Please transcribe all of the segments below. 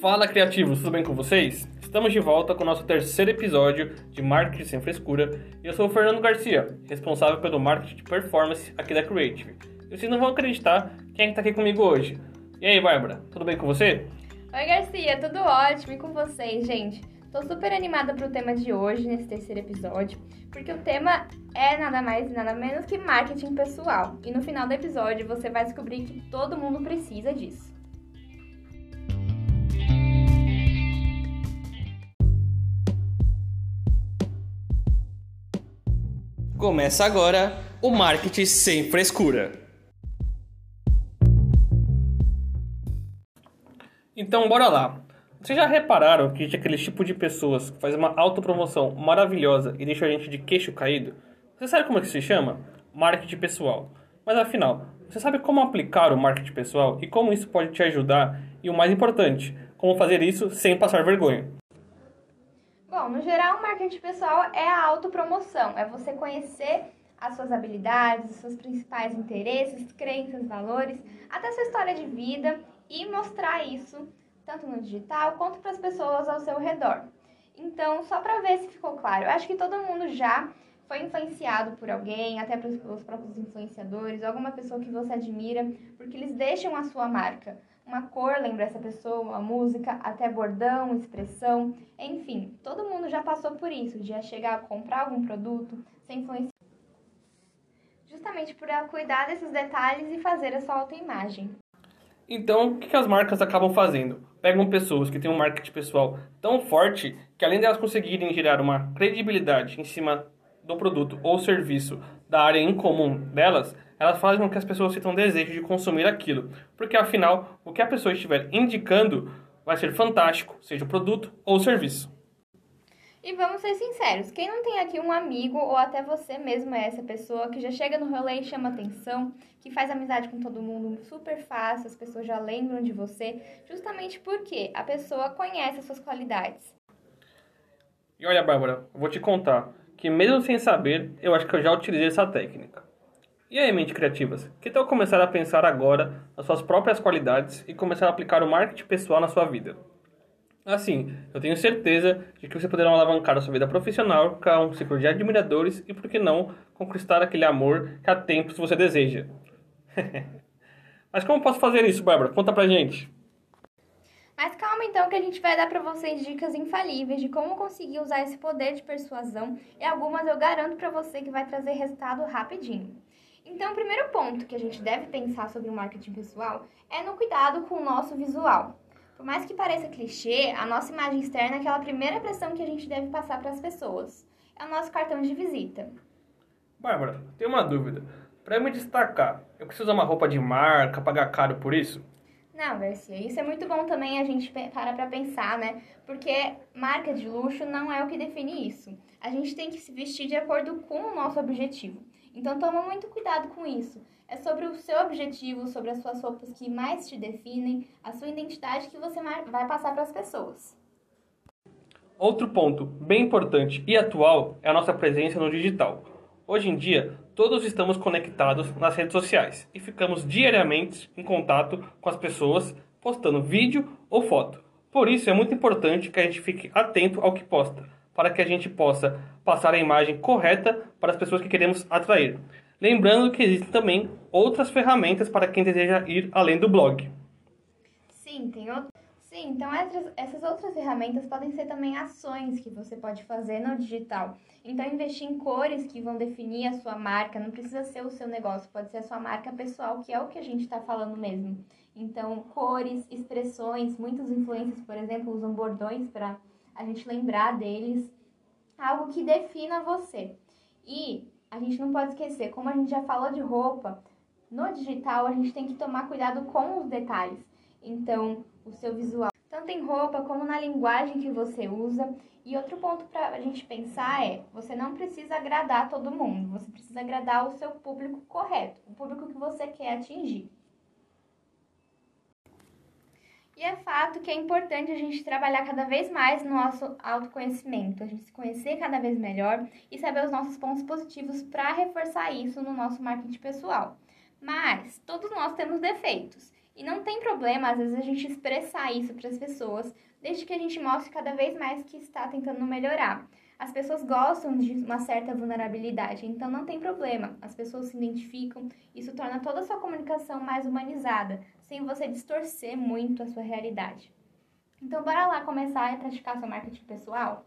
Fala criativos, tudo bem com vocês? Estamos de volta com o nosso terceiro episódio de Marketing Sem Frescura e eu sou o Fernando Garcia, responsável pelo marketing de performance aqui da Creative. E vocês não vão acreditar quem está aqui comigo hoje. E aí, Bárbara, tudo bem com você? Oi, Garcia, tudo ótimo e com vocês, gente? Tô super animada pro tema de hoje, nesse terceiro episódio, porque o tema é nada mais e nada menos que marketing pessoal. E no final do episódio você vai descobrir que todo mundo precisa disso. Começa agora o Marketing Sem Frescura. Então, bora lá. Vocês já repararam que aquele tipo de pessoas que faz uma autopromoção maravilhosa e deixa a gente de queixo caído? Você sabe como é que se chama? Marketing pessoal. Mas afinal, você sabe como aplicar o marketing pessoal e como isso pode te ajudar? E o mais importante, como fazer isso sem passar vergonha? Bom, no geral, o marketing pessoal é a autopromoção, é você conhecer as suas habilidades, os seus principais interesses, crenças, valores, até sua história de vida e mostrar isso tanto no digital quanto para as pessoas ao seu redor. Então, só para ver se ficou claro, eu acho que todo mundo já foi influenciado por alguém, até pelos próprios influenciadores, alguma pessoa que você admira, porque eles deixam a sua marca. Uma cor lembra essa pessoa, uma música, até bordão, expressão, enfim, todo mundo já passou por isso, de chegar a comprar algum produto, ser influenciado. Justamente por ela cuidar desses detalhes e fazer a sua autoimagem. Então, o que as marcas acabam fazendo? Pegam pessoas que têm um marketing pessoal tão forte que, além de elas conseguirem gerar uma credibilidade em cima do produto ou serviço da área em comum delas, elas fazem com que as pessoas sintam desejo de consumir aquilo, porque afinal, o que a pessoa estiver indicando vai ser fantástico, seja o produto ou o serviço. E vamos ser sinceros, quem não tem aqui um amigo ou até você mesmo é essa pessoa que já chega no rolê e chama atenção, que faz amizade com todo mundo super fácil, as pessoas já lembram de você, justamente porque a pessoa conhece as suas qualidades. E olha, Bárbara, eu vou te contar que mesmo sem saber, eu acho que eu já utilizei essa técnica. E aí, mente criativas, que tal começar a pensar agora nas suas próprias qualidades e começar a aplicar o marketing pessoal na sua vida? Assim, eu tenho certeza de que você poderá alavancar a sua vida profissional, criar um ciclo de admiradores e, por que não, conquistar aquele amor que há tempos você deseja. Mas como posso fazer isso, Bárbara? Conta pra gente. Mas calma então que a gente vai dar para vocês dicas infalíveis de como conseguir usar esse poder de persuasão e algumas eu garanto para você que vai trazer resultado rapidinho. Então, o primeiro ponto que a gente deve pensar sobre o marketing pessoal é no cuidado com o nosso visual. Por mais que pareça clichê, a nossa imagem externa é aquela primeira pressão que a gente deve passar para as pessoas. É o nosso cartão de visita. Bárbara, tenho uma dúvida. Para me destacar, eu preciso usar uma roupa de marca, pagar caro por isso? Não, Garcia, isso é muito bom também a gente parar para pensar, né? Porque marca de luxo não é o que define isso. A gente tem que se vestir de acordo com o nosso objetivo. Então toma muito cuidado com isso é sobre o seu objetivo, sobre as suas roupas que mais te definem, a sua identidade que você vai passar para as pessoas. Outro ponto bem importante e atual é a nossa presença no digital. Hoje em dia, todos estamos conectados nas redes sociais e ficamos diariamente em contato com as pessoas postando vídeo ou foto. Por isso é muito importante que a gente fique atento ao que posta, para que a gente possa passar a imagem correta para as pessoas que queremos atrair. Lembrando que existem também outras ferramentas para quem deseja ir além do blog. Sim, tem. Sim, então essas outras ferramentas podem ser também ações que você pode fazer no digital. Então, investir em cores que vão definir a sua marca, não precisa ser o seu negócio, pode ser a sua marca pessoal, que é o que a gente está falando mesmo. Então, cores, expressões, muitos influencers, por exemplo, usam bordões para a gente lembrar deles, algo que defina você. E a gente não pode esquecer, como a gente já falou de roupa, no digital a gente tem que tomar cuidado com os detalhes. Então, o seu visual, tanto em roupa como na linguagem que você usa. E outro ponto para a gente pensar é: você não precisa agradar todo mundo, você precisa agradar o seu público correto, o público que você quer atingir. E é fato que é importante a gente trabalhar cada vez mais no nosso autoconhecimento, a gente se conhecer cada vez melhor e saber os nossos pontos positivos para reforçar isso no nosso marketing pessoal. Mas todos nós temos defeitos. E não tem problema, às vezes, a gente expressar isso para as pessoas, desde que a gente mostre cada vez mais que está tentando melhorar. As pessoas gostam de uma certa vulnerabilidade, então não tem problema. As pessoas se identificam, isso torna toda a sua comunicação mais humanizada, sem você distorcer muito a sua realidade. Então, bora lá começar a praticar seu marketing pessoal?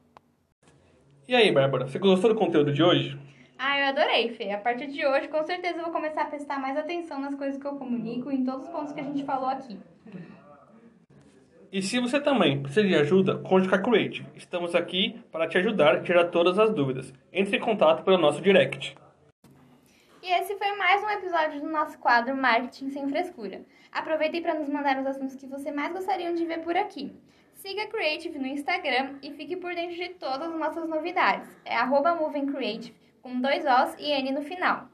E aí, Bárbara, você gostou do conteúdo de hoje? Ah, eu adorei, Fê. A partir de hoje, com certeza, eu vou começar a prestar mais atenção nas coisas que eu comunico e em todos os pontos que a gente falou aqui. E se você também precisa de ajuda, conte com a Creative. Estamos aqui para te ajudar a tirar todas as dúvidas. Entre em contato pelo nosso direct. E esse foi mais um episódio do nosso quadro Marketing Sem Frescura. Aproveitem para nos mandar os assuntos que você mais gostariam de ver por aqui. Siga a Creative no Instagram e fique por dentro de todas as nossas novidades. É arroba Creative, com dois Os e N no final.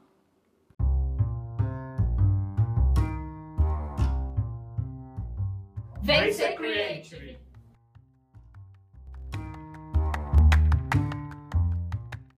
Vem ser Creative!